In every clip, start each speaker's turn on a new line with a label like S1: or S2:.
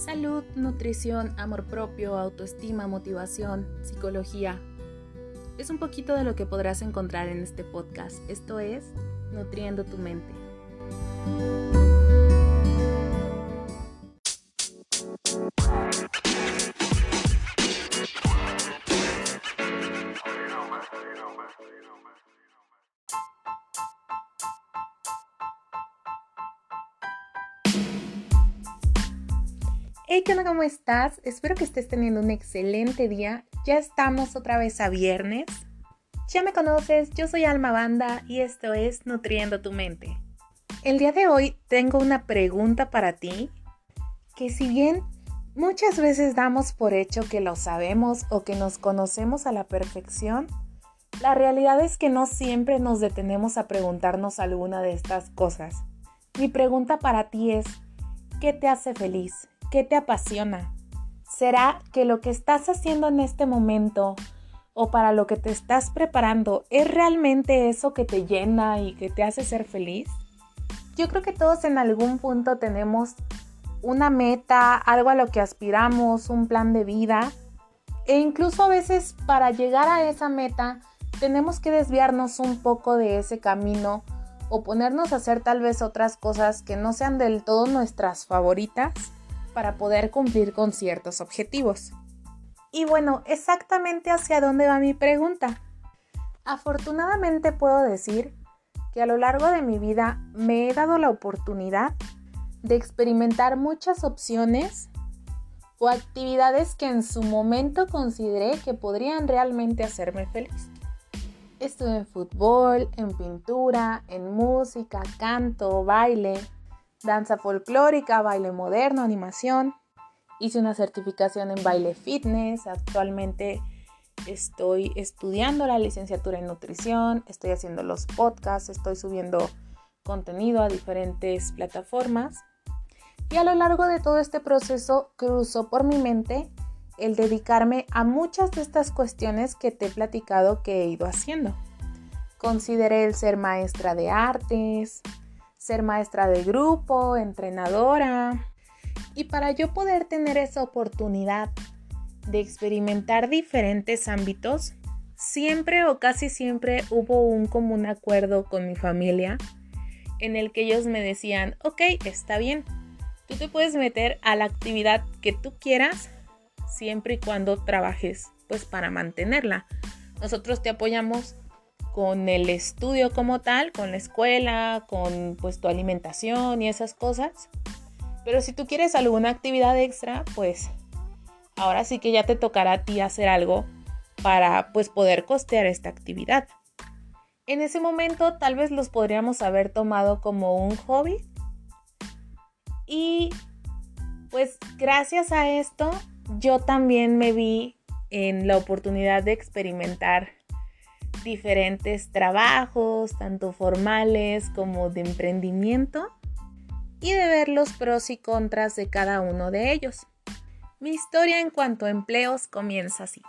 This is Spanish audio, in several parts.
S1: Salud, nutrición, amor propio, autoestima, motivación, psicología. Es un poquito de lo que podrás encontrar en este podcast. Esto es Nutriendo tu mente. Hey, ¿qué onda? ¿Cómo estás? Espero que estés teniendo un excelente día. Ya estamos otra vez a viernes. Ya me conoces, yo soy Alma Banda y esto es Nutriendo tu Mente. El día de hoy tengo una pregunta para ti que si bien muchas veces damos por hecho que lo sabemos o que nos conocemos a la perfección, la realidad es que no siempre nos detenemos a preguntarnos alguna de estas cosas. Mi pregunta para ti es, ¿qué te hace feliz? ¿Qué te apasiona? ¿Será que lo que estás haciendo en este momento o para lo que te estás preparando es realmente eso que te llena y que te hace ser feliz? Yo creo que todos en algún punto tenemos una meta, algo a lo que aspiramos, un plan de vida. E incluso a veces para llegar a esa meta tenemos que desviarnos un poco de ese camino o ponernos a hacer tal vez otras cosas que no sean del todo nuestras favoritas para poder cumplir con ciertos objetivos. Y bueno, exactamente hacia dónde va mi pregunta. Afortunadamente puedo decir que a lo largo de mi vida me he dado la oportunidad de experimentar muchas opciones o actividades que en su momento consideré que podrían realmente hacerme feliz. Estuve en fútbol, en pintura, en música, canto, baile, danza folclórica, baile moderno, animación. Hice una certificación en baile fitness. Actualmente estoy estudiando la licenciatura en nutrición, estoy haciendo los podcasts, estoy subiendo contenido a diferentes plataformas. Y a lo largo de todo este proceso cruzó por mi mente el dedicarme a muchas de estas cuestiones que te he platicado que he ido haciendo. Consideré el ser maestra de artes, ser maestra de grupo, entrenadora. Y para yo poder tener esa oportunidad de experimentar diferentes ámbitos, siempre o casi siempre hubo un común acuerdo con mi familia en el que ellos me decían, ok, está bien, tú te puedes meter a la actividad que tú quieras siempre y cuando trabajes pues para mantenerla. Nosotros te apoyamos con el estudio como tal, con la escuela, con pues tu alimentación y esas cosas. Pero si tú quieres alguna actividad extra, pues ahora sí que ya te tocará a ti hacer algo para pues poder costear esta actividad. En ese momento tal vez los podríamos haber tomado como un hobby. Y pues gracias a esto yo también me vi en la oportunidad de experimentar diferentes trabajos, tanto formales como de emprendimiento, y de ver los pros y contras de cada uno de ellos. Mi historia en cuanto a empleos comienza así.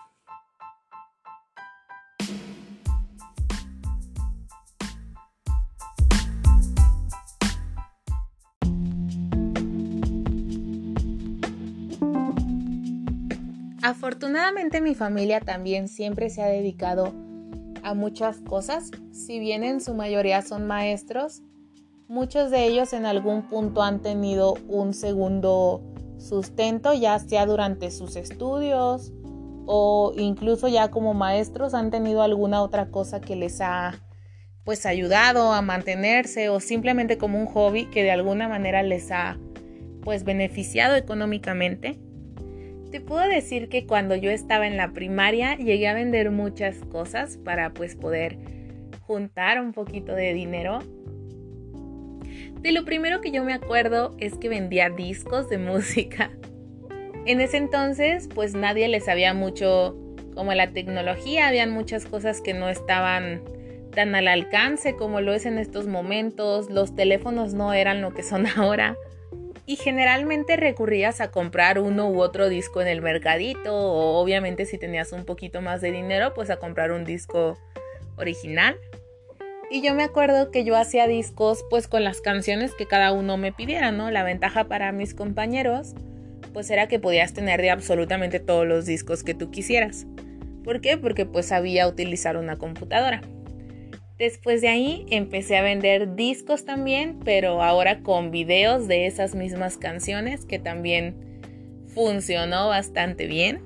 S1: Afortunadamente mi familia también siempre se ha dedicado a muchas cosas. Si bien en su mayoría son maestros, muchos de ellos en algún punto han tenido un segundo sustento, ya sea durante sus estudios o incluso ya como maestros han tenido alguna otra cosa que les ha pues ayudado a mantenerse o simplemente como un hobby que de alguna manera les ha pues beneficiado económicamente. Te puedo decir que cuando yo estaba en la primaria llegué a vender muchas cosas para pues poder juntar un poquito de dinero. De lo primero que yo me acuerdo es que vendía discos de música. En ese entonces pues nadie le sabía mucho como la tecnología, habían muchas cosas que no estaban tan al alcance como lo es en estos momentos, los teléfonos no eran lo que son ahora y generalmente recurrías a comprar uno u otro disco en el mercadito o obviamente si tenías un poquito más de dinero pues a comprar un disco original. Y yo me acuerdo que yo hacía discos pues con las canciones que cada uno me pidiera, ¿no? La ventaja para mis compañeros pues era que podías tener de absolutamente todos los discos que tú quisieras. ¿Por qué? Porque pues sabía utilizar una computadora. Después de ahí empecé a vender discos también, pero ahora con videos de esas mismas canciones que también funcionó bastante bien.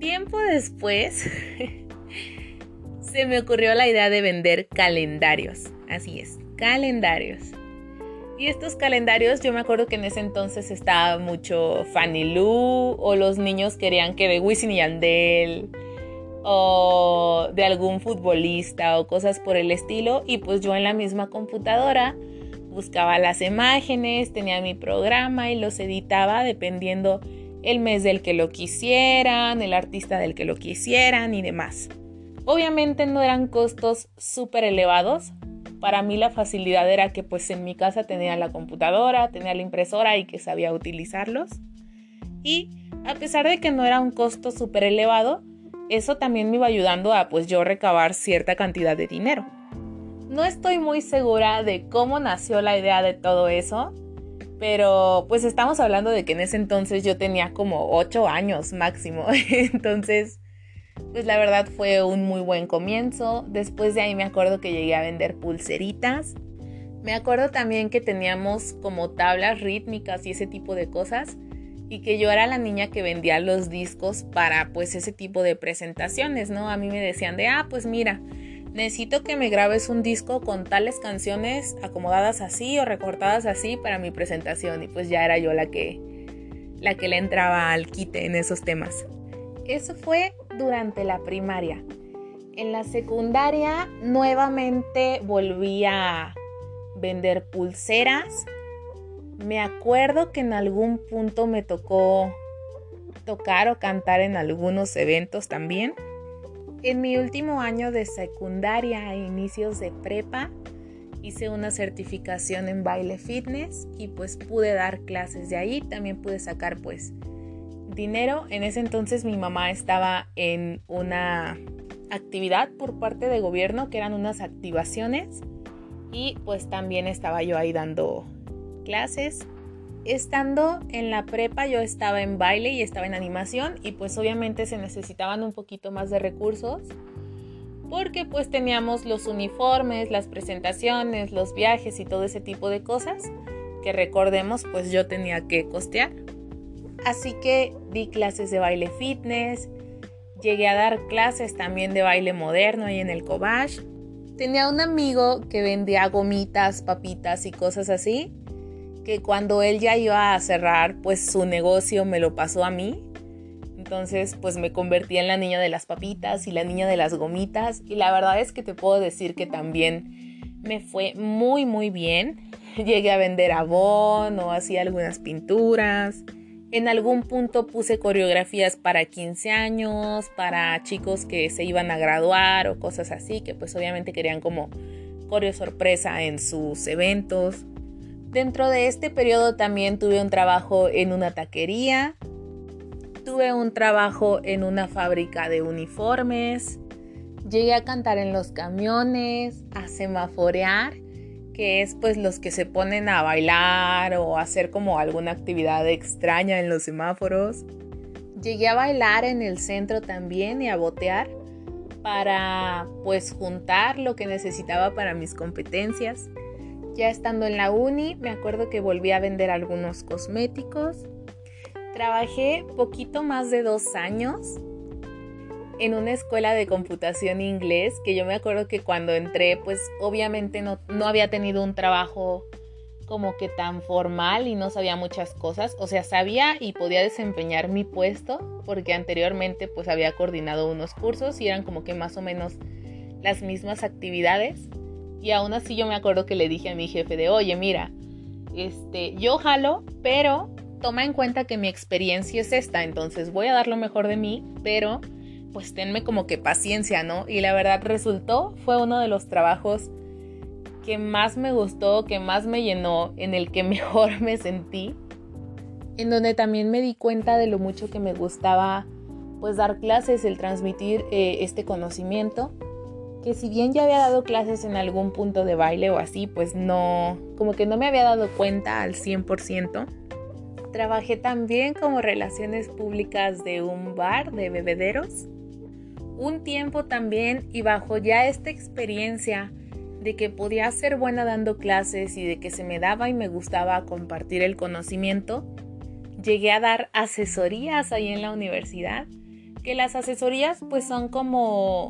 S1: Tiempo después se me ocurrió la idea de vender calendarios. Así es, calendarios. Y estos calendarios, yo me acuerdo que en ese entonces estaba mucho Fanny Lou, o los niños querían que de Wisin y Yandel, o de algún futbolista, o cosas por el estilo. Y pues yo en la misma computadora buscaba las imágenes, tenía mi programa y los editaba dependiendo el mes del que lo quisieran, el artista del que lo quisieran y demás. Obviamente no eran costos súper elevados, para mí la facilidad era que pues en mi casa tenía la computadora, tenía la impresora y que sabía utilizarlos. Y a pesar de que no era un costo súper elevado, eso también me iba ayudando a pues yo recabar cierta cantidad de dinero. No estoy muy segura de cómo nació la idea de todo eso, pero pues estamos hablando de que en ese entonces yo tenía como 8 años máximo. Entonces pues la verdad fue un muy buen comienzo. Después de ahí me acuerdo que llegué a vender pulseritas. Me acuerdo también que teníamos como tablas rítmicas y ese tipo de cosas y que yo era la niña que vendía los discos para pues ese tipo de presentaciones, ¿no? A mí me decían de, ah, pues mira, necesito que me grabes un disco con tales canciones acomodadas así o recortadas así para mi presentación y pues ya era yo la que la que le entraba al quite en esos temas. Eso fue durante la primaria. En la secundaria nuevamente volví a vender pulseras. Me acuerdo que en algún punto me tocó tocar o cantar en algunos eventos también. En mi último año de secundaria a inicios de prepa hice una certificación en baile fitness y pues pude dar clases de ahí. También pude sacar pues dinero. En ese entonces mi mamá estaba en una actividad por parte de gobierno que eran unas activaciones y pues también estaba yo ahí dando clases. Estando en la prepa yo estaba en baile y estaba en animación y pues obviamente se necesitaban un poquito más de recursos porque pues teníamos los uniformes, las presentaciones, los viajes y todo ese tipo de cosas que recordemos pues yo tenía que costear. Así que di clases de baile fitness, llegué a dar clases también de baile moderno ahí en el Cobach. Tenía un amigo que vendía gomitas, papitas y cosas así, que cuando él ya iba a cerrar, pues su negocio me lo pasó a mí. Entonces, pues me convertí en la niña de las papitas y la niña de las gomitas. Y la verdad es que te puedo decir que también me fue muy, muy bien. Llegué a vender abón o hacía algunas pinturas. En algún punto puse coreografías para 15 años, para chicos que se iban a graduar o cosas así, que pues obviamente querían como coreo sorpresa en sus eventos. Dentro de este periodo también tuve un trabajo en una taquería, tuve un trabajo en una fábrica de uniformes, llegué a cantar en los camiones, a semaforear que es pues los que se ponen a bailar o hacer como alguna actividad extraña en los semáforos. Llegué a bailar en el centro también y a botear para pues juntar lo que necesitaba para mis competencias. Ya estando en la uni, me acuerdo que volví a vender algunos cosméticos. Trabajé poquito más de dos años en una escuela de computación inglés que yo me acuerdo que cuando entré pues obviamente no, no había tenido un trabajo como que tan formal y no sabía muchas cosas, o sea, sabía y podía desempeñar mi puesto porque anteriormente pues había coordinado unos cursos y eran como que más o menos las mismas actividades y aún así yo me acuerdo que le dije a mi jefe de, "Oye, mira, este, yo jalo, pero toma en cuenta que mi experiencia es esta, entonces voy a dar lo mejor de mí, pero pues tenme como que paciencia, ¿no? Y la verdad resultó, fue uno de los trabajos que más me gustó, que más me llenó, en el que mejor me sentí, en donde también me di cuenta de lo mucho que me gustaba pues dar clases, el transmitir eh, este conocimiento, que si bien ya había dado clases en algún punto de baile o así, pues no, como que no me había dado cuenta al 100%. Trabajé también como relaciones públicas de un bar de bebederos. Un tiempo también y bajo ya esta experiencia de que podía ser buena dando clases y de que se me daba y me gustaba compartir el conocimiento, llegué a dar asesorías ahí en la universidad, que las asesorías pues son como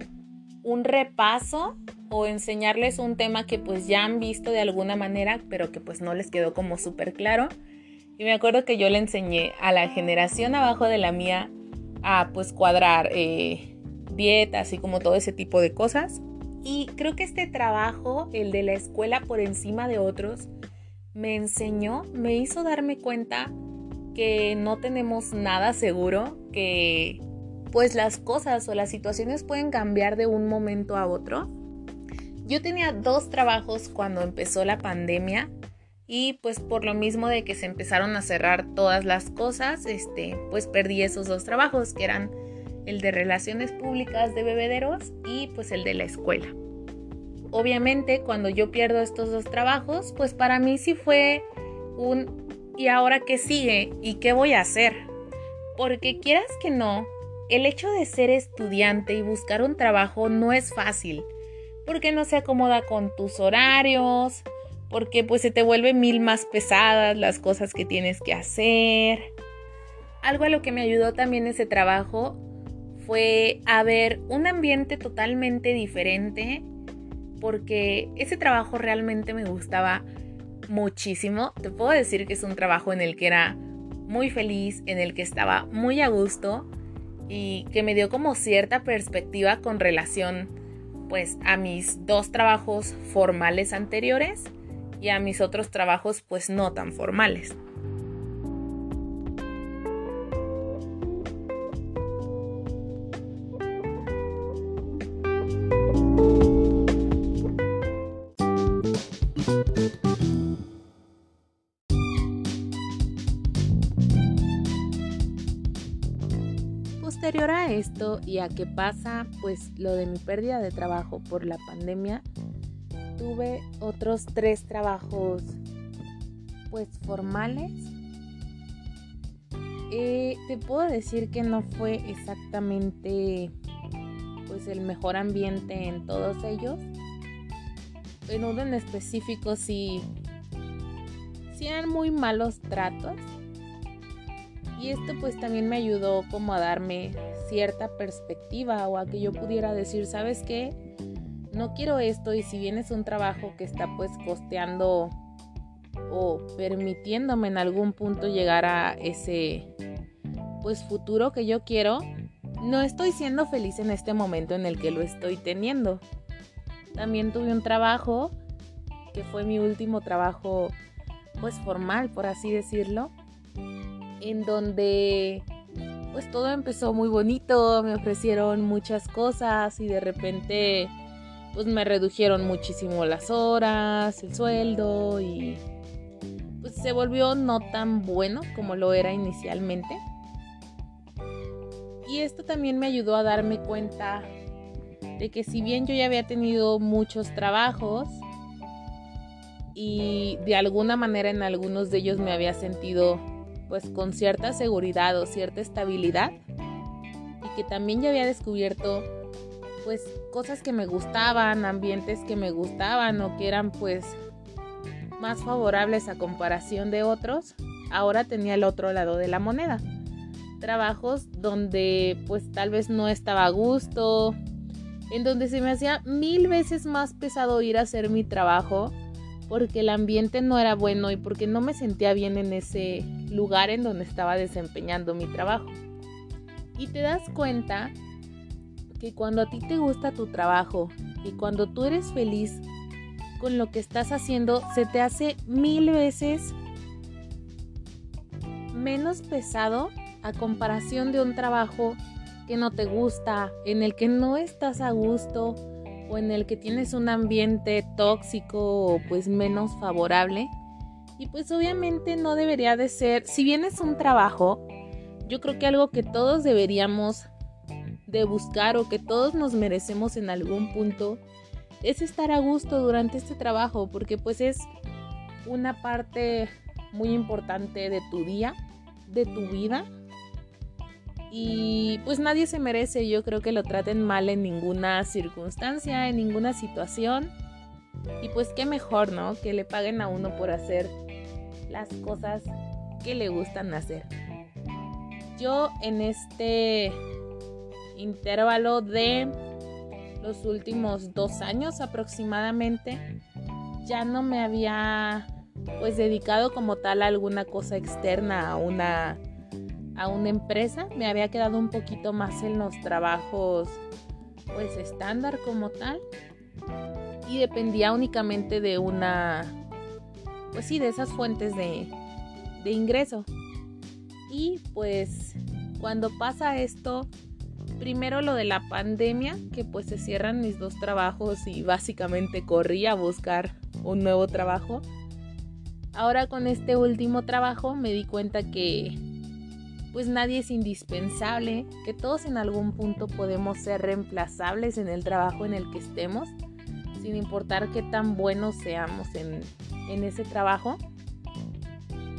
S1: un repaso o enseñarles un tema que pues ya han visto de alguna manera, pero que pues no les quedó como súper claro. Y me acuerdo que yo le enseñé a la generación abajo de la mía a pues cuadrar eh, dietas y como todo ese tipo de cosas. Y creo que este trabajo, el de la escuela por encima de otros, me enseñó, me hizo darme cuenta que no tenemos nada seguro, que pues las cosas o las situaciones pueden cambiar de un momento a otro. Yo tenía dos trabajos cuando empezó la pandemia y pues por lo mismo de que se empezaron a cerrar todas las cosas, este, pues perdí esos dos trabajos que eran el de relaciones públicas de bebederos y pues el de la escuela. Obviamente cuando yo pierdo estos dos trabajos, pues para mí sí fue un ¿y ahora qué sigue? ¿Y qué voy a hacer? Porque quieras que no, el hecho de ser estudiante y buscar un trabajo no es fácil, porque no se acomoda con tus horarios, porque pues se te vuelve mil más pesadas las cosas que tienes que hacer. Algo a lo que me ayudó también ese trabajo fue a ver un ambiente totalmente diferente, porque ese trabajo realmente me gustaba muchísimo. Te puedo decir que es un trabajo en el que era muy feliz, en el que estaba muy a gusto y que me dio como cierta perspectiva con relación pues a mis dos trabajos formales anteriores y a mis otros trabajos pues no tan formales. Posterior a esto y a que pasa pues lo de mi pérdida de trabajo por la pandemia, tuve otros tres trabajos pues formales. Eh, te puedo decir que no fue exactamente pues el mejor ambiente en todos ellos. En uno en específico sí, sí eran muy malos tratos y esto pues también me ayudó como a darme cierta perspectiva o a que yo pudiera decir, ¿sabes qué? No quiero esto y si bien es un trabajo que está pues costeando o permitiéndome en algún punto llegar a ese pues futuro que yo quiero, no estoy siendo feliz en este momento en el que lo estoy teniendo. También tuve un trabajo que fue mi último trabajo pues formal, por así decirlo, en donde pues todo empezó muy bonito, me ofrecieron muchas cosas y de repente pues me redujeron muchísimo las horas, el sueldo y pues se volvió no tan bueno como lo era inicialmente. Y esto también me ayudó a darme cuenta de que si bien yo ya había tenido muchos trabajos y de alguna manera en algunos de ellos me había sentido pues con cierta seguridad o cierta estabilidad y que también ya había descubierto pues cosas que me gustaban, ambientes que me gustaban o que eran pues más favorables a comparación de otros, ahora tenía el otro lado de la moneda. Trabajos donde pues tal vez no estaba a gusto, en donde se me hacía mil veces más pesado ir a hacer mi trabajo porque el ambiente no era bueno y porque no me sentía bien en ese lugar en donde estaba desempeñando mi trabajo. Y te das cuenta que cuando a ti te gusta tu trabajo y cuando tú eres feliz con lo que estás haciendo, se te hace mil veces menos pesado a comparación de un trabajo que no te gusta, en el que no estás a gusto, o en el que tienes un ambiente tóxico o pues menos favorable. Y pues obviamente no debería de ser, si bien es un trabajo, yo creo que algo que todos deberíamos de buscar o que todos nos merecemos en algún punto es estar a gusto durante este trabajo porque pues es una parte muy importante de tu día de tu vida. Y pues nadie se merece, yo creo que lo traten mal en ninguna circunstancia, en ninguna situación. Y pues qué mejor, ¿no? Que le paguen a uno por hacer las cosas que le gustan hacer. Yo en este intervalo de los últimos dos años aproximadamente ya no me había pues dedicado como tal a alguna cosa externa a una a una empresa me había quedado un poquito más en los trabajos pues estándar como tal y dependía únicamente de una pues sí de esas fuentes de, de ingreso. Y pues cuando pasa esto primero lo de la pandemia que pues se cierran mis dos trabajos y básicamente corrí a buscar un nuevo trabajo. Ahora con este último trabajo me di cuenta que pues nadie es indispensable, que todos en algún punto podemos ser reemplazables en el trabajo en el que estemos, sin importar qué tan buenos seamos en, en ese trabajo.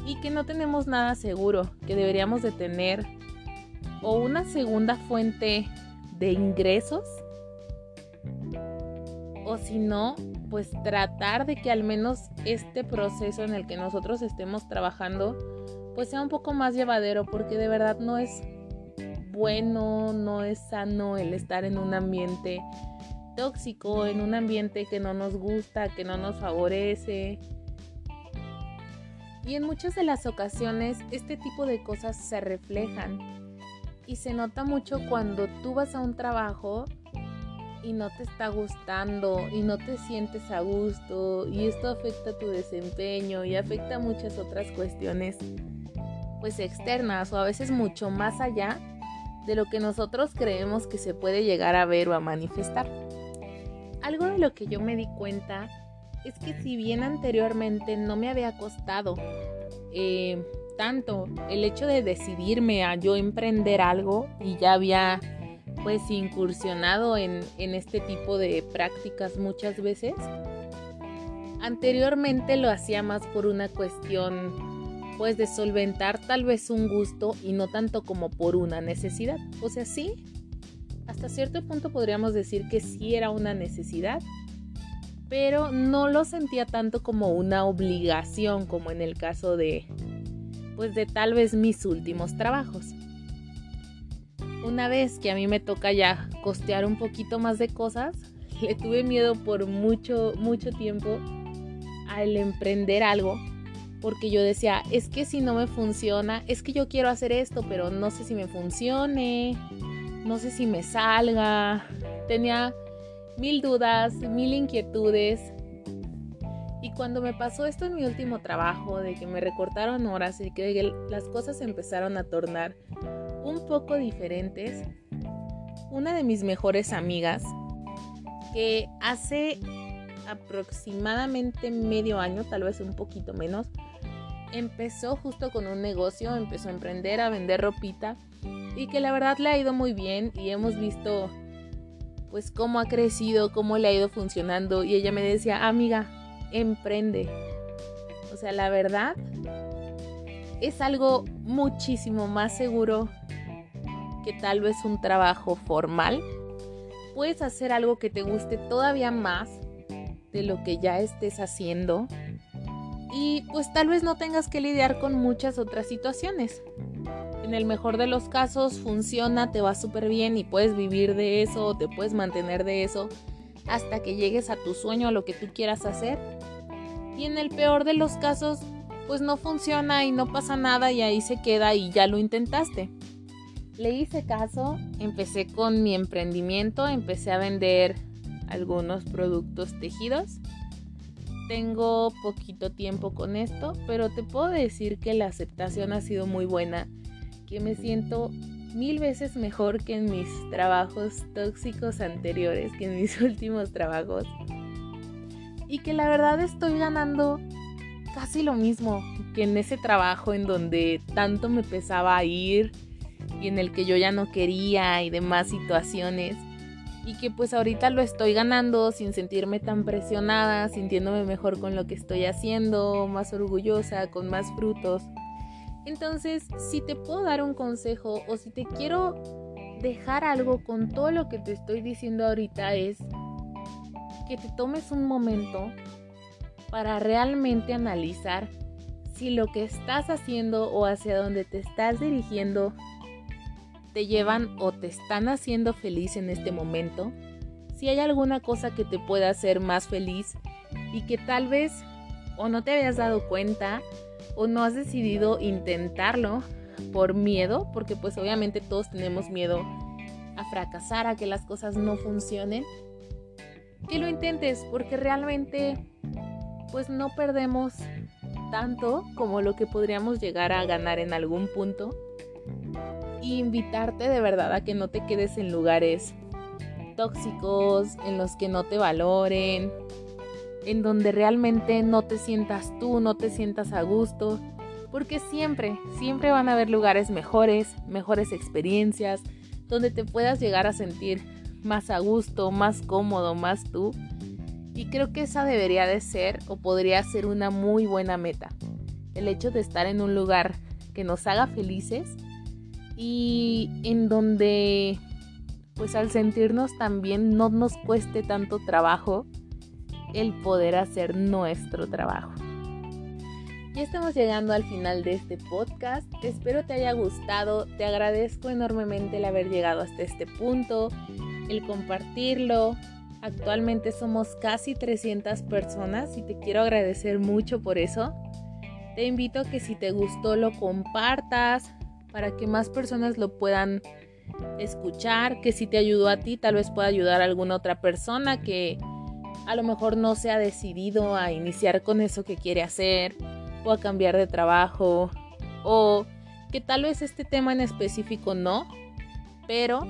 S1: Y que no tenemos nada seguro, que deberíamos de tener o una segunda fuente de ingresos o si no, pues tratar de que al menos este proceso en el que nosotros estemos trabajando pues sea un poco más llevadero porque de verdad no es bueno, no es sano el estar en un ambiente tóxico, en un ambiente que no nos gusta, que no nos favorece. Y en muchas de las ocasiones este tipo de cosas se reflejan y se nota mucho cuando tú vas a un trabajo y no te está gustando y no te sientes a gusto y esto afecta tu desempeño y afecta muchas otras cuestiones pues externas o a veces mucho más allá de lo que nosotros creemos que se puede llegar a ver o a manifestar. Algo de lo que yo me di cuenta es que si bien anteriormente no me había costado eh, tanto el hecho de decidirme a yo emprender algo y ya había pues incursionado en, en este tipo de prácticas muchas veces. Anteriormente lo hacía más por una cuestión pues de solventar tal vez un gusto y no tanto como por una necesidad. O sea, sí, hasta cierto punto podríamos decir que sí era una necesidad, pero no lo sentía tanto como una obligación como en el caso de pues de tal vez mis últimos trabajos. Una vez que a mí me toca ya costear un poquito más de cosas, le tuve miedo por mucho, mucho tiempo al emprender algo, porque yo decía, es que si no me funciona, es que yo quiero hacer esto, pero no sé si me funcione, no sé si me salga. Tenía mil dudas, mil inquietudes. Y cuando me pasó esto en mi último trabajo, de que me recortaron horas y que las cosas empezaron a tornar un poco diferentes, una de mis mejores amigas, que hace aproximadamente medio año, tal vez un poquito menos, empezó justo con un negocio, empezó a emprender, a vender ropita y que la verdad le ha ido muy bien y hemos visto pues cómo ha crecido, cómo le ha ido funcionando y ella me decía, amiga, emprende. O sea, la verdad es algo muchísimo más seguro que tal vez un trabajo formal, puedes hacer algo que te guste todavía más de lo que ya estés haciendo y pues tal vez no tengas que lidiar con muchas otras situaciones. En el mejor de los casos funciona, te va súper bien y puedes vivir de eso, te puedes mantener de eso hasta que llegues a tu sueño, a lo que tú quieras hacer. Y en el peor de los casos, pues no funciona y no pasa nada y ahí se queda y ya lo intentaste. Le hice caso, empecé con mi emprendimiento, empecé a vender algunos productos tejidos. Tengo poquito tiempo con esto, pero te puedo decir que la aceptación ha sido muy buena, que me siento mil veces mejor que en mis trabajos tóxicos anteriores, que en mis últimos trabajos. Y que la verdad estoy ganando casi lo mismo que en ese trabajo en donde tanto me pesaba ir, y en el que yo ya no quería y demás situaciones y que pues ahorita lo estoy ganando sin sentirme tan presionada, sintiéndome mejor con lo que estoy haciendo, más orgullosa, con más frutos. Entonces, si te puedo dar un consejo o si te quiero dejar algo con todo lo que te estoy diciendo ahorita es que te tomes un momento para realmente analizar si lo que estás haciendo o hacia donde te estás dirigiendo te llevan o te están haciendo feliz en este momento, si hay alguna cosa que te pueda hacer más feliz y que tal vez o no te habías dado cuenta o no has decidido intentarlo por miedo, porque pues obviamente todos tenemos miedo a fracasar, a que las cosas no funcionen, que lo intentes porque realmente pues no perdemos tanto como lo que podríamos llegar a ganar en algún punto. Invitarte de verdad a que no te quedes en lugares tóxicos, en los que no te valoren, en donde realmente no te sientas tú, no te sientas a gusto, porque siempre, siempre van a haber lugares mejores, mejores experiencias, donde te puedas llegar a sentir más a gusto, más cómodo, más tú. Y creo que esa debería de ser o podría ser una muy buena meta. El hecho de estar en un lugar que nos haga felices y en donde pues al sentirnos también no nos cueste tanto trabajo el poder hacer nuestro trabajo. Ya estamos llegando al final de este podcast. Espero te haya gustado. Te agradezco enormemente el haber llegado hasta este punto, el compartirlo. Actualmente somos casi 300 personas y te quiero agradecer mucho por eso. Te invito a que si te gustó lo compartas, para que más personas lo puedan escuchar, que si te ayudó a ti, tal vez pueda ayudar a alguna otra persona que a lo mejor no se ha decidido a iniciar con eso que quiere hacer o a cambiar de trabajo o que tal vez este tema en específico no, pero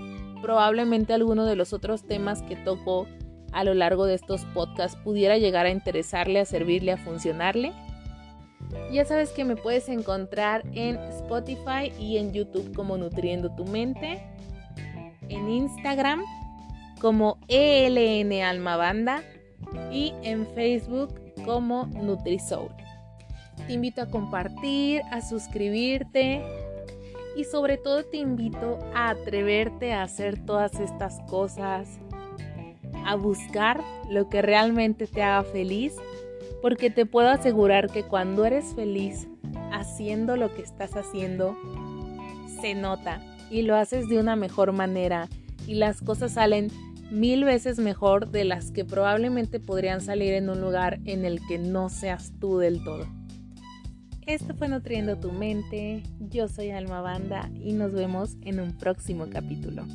S1: probablemente alguno de los otros temas que toco a lo largo de estos podcasts pudiera llegar a interesarle, a servirle, a funcionarle. Ya sabes que me puedes encontrar en Spotify y en YouTube como Nutriendo tu Mente, en Instagram como ELN Almabanda y en Facebook como NutriSoul. Te invito a compartir, a suscribirte y sobre todo te invito a atreverte a hacer todas estas cosas, a buscar lo que realmente te haga feliz porque te puedo asegurar que cuando eres feliz haciendo lo que estás haciendo, se nota y lo haces de una mejor manera y las cosas salen mil veces mejor de las que probablemente podrían salir en un lugar en el que no seas tú del todo. Esto fue Nutriendo tu mente, yo soy Alma Banda y nos vemos en un próximo capítulo.